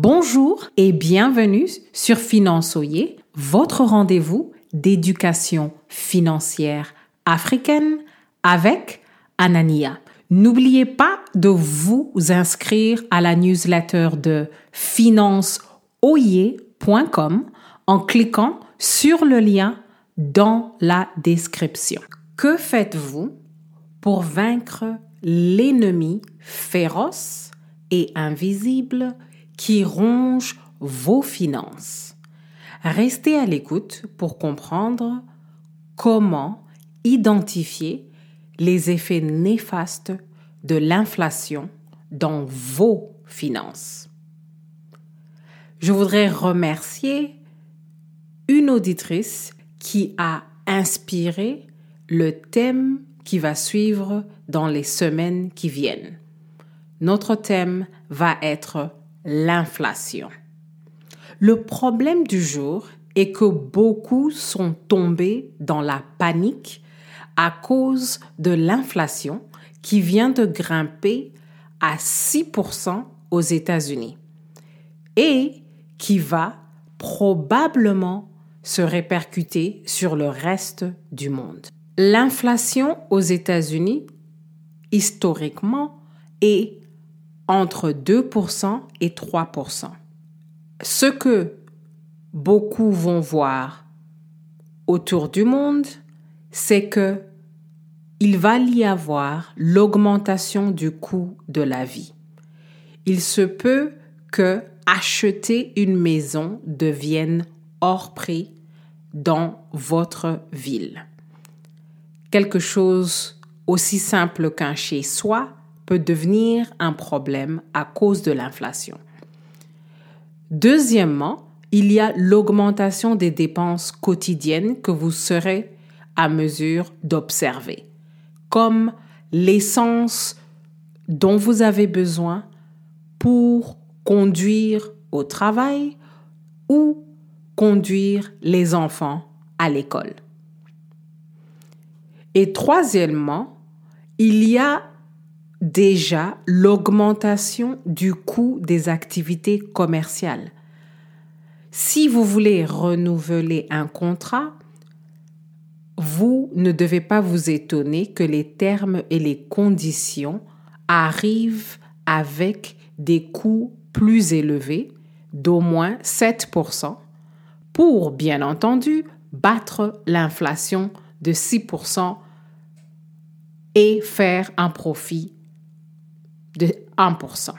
Bonjour et bienvenue sur Finançoyer, votre rendez-vous d'éducation financière africaine avec Anania. N'oubliez pas de vous inscrire à la newsletter de financeoyer.com en cliquant sur le lien dans la description. Que faites-vous pour vaincre l'ennemi féroce et invisible qui ronge vos finances. Restez à l'écoute pour comprendre comment identifier les effets néfastes de l'inflation dans vos finances. Je voudrais remercier une auditrice qui a inspiré le thème qui va suivre dans les semaines qui viennent. Notre thème va être l'inflation. Le problème du jour est que beaucoup sont tombés dans la panique à cause de l'inflation qui vient de grimper à 6% aux États-Unis et qui va probablement se répercuter sur le reste du monde. L'inflation aux États-Unis, historiquement, est entre 2% et 3%. Ce que beaucoup vont voir autour du monde, c'est que il va y avoir l'augmentation du coût de la vie. Il se peut que acheter une maison devienne hors prix dans votre ville. Quelque chose aussi simple qu'un chez-soi peut devenir un problème à cause de l'inflation. Deuxièmement, il y a l'augmentation des dépenses quotidiennes que vous serez à mesure d'observer, comme l'essence dont vous avez besoin pour conduire au travail ou conduire les enfants à l'école. Et troisièmement, il y a déjà l'augmentation du coût des activités commerciales. Si vous voulez renouveler un contrat, vous ne devez pas vous étonner que les termes et les conditions arrivent avec des coûts plus élevés d'au moins 7% pour, bien entendu, battre l'inflation de 6% et faire un profit de 1%.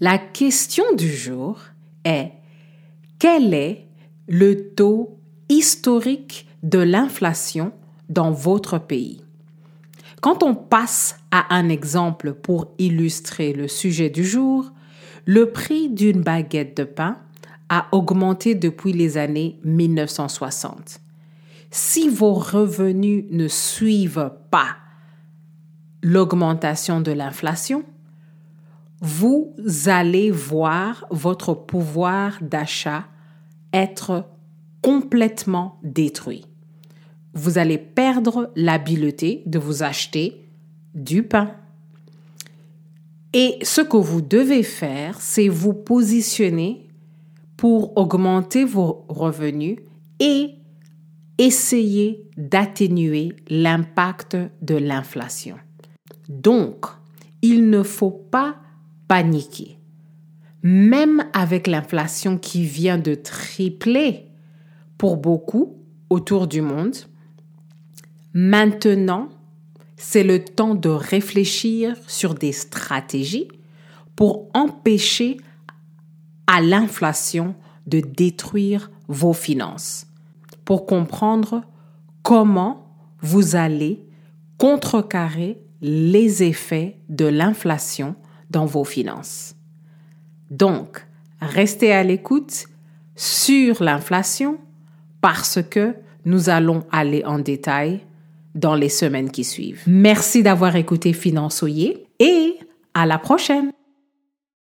La question du jour est quel est le taux historique de l'inflation dans votre pays? Quand on passe à un exemple pour illustrer le sujet du jour, le prix d'une baguette de pain a augmenté depuis les années 1960. Si vos revenus ne suivent pas l'augmentation de l'inflation, vous allez voir votre pouvoir d'achat être complètement détruit. Vous allez perdre l'habileté de vous acheter du pain. Et ce que vous devez faire, c'est vous positionner pour augmenter vos revenus et essayer d'atténuer l'impact de l'inflation. Donc, il ne faut pas paniquer. Même avec l'inflation qui vient de tripler pour beaucoup autour du monde, maintenant, c'est le temps de réfléchir sur des stratégies pour empêcher à l'inflation de détruire vos finances, pour comprendre comment vous allez contrecarrer les effets de l'inflation dans vos finances. Donc, restez à l'écoute sur l'inflation parce que nous allons aller en détail dans les semaines qui suivent. Merci d'avoir écouté Finançoyer et à la prochaine.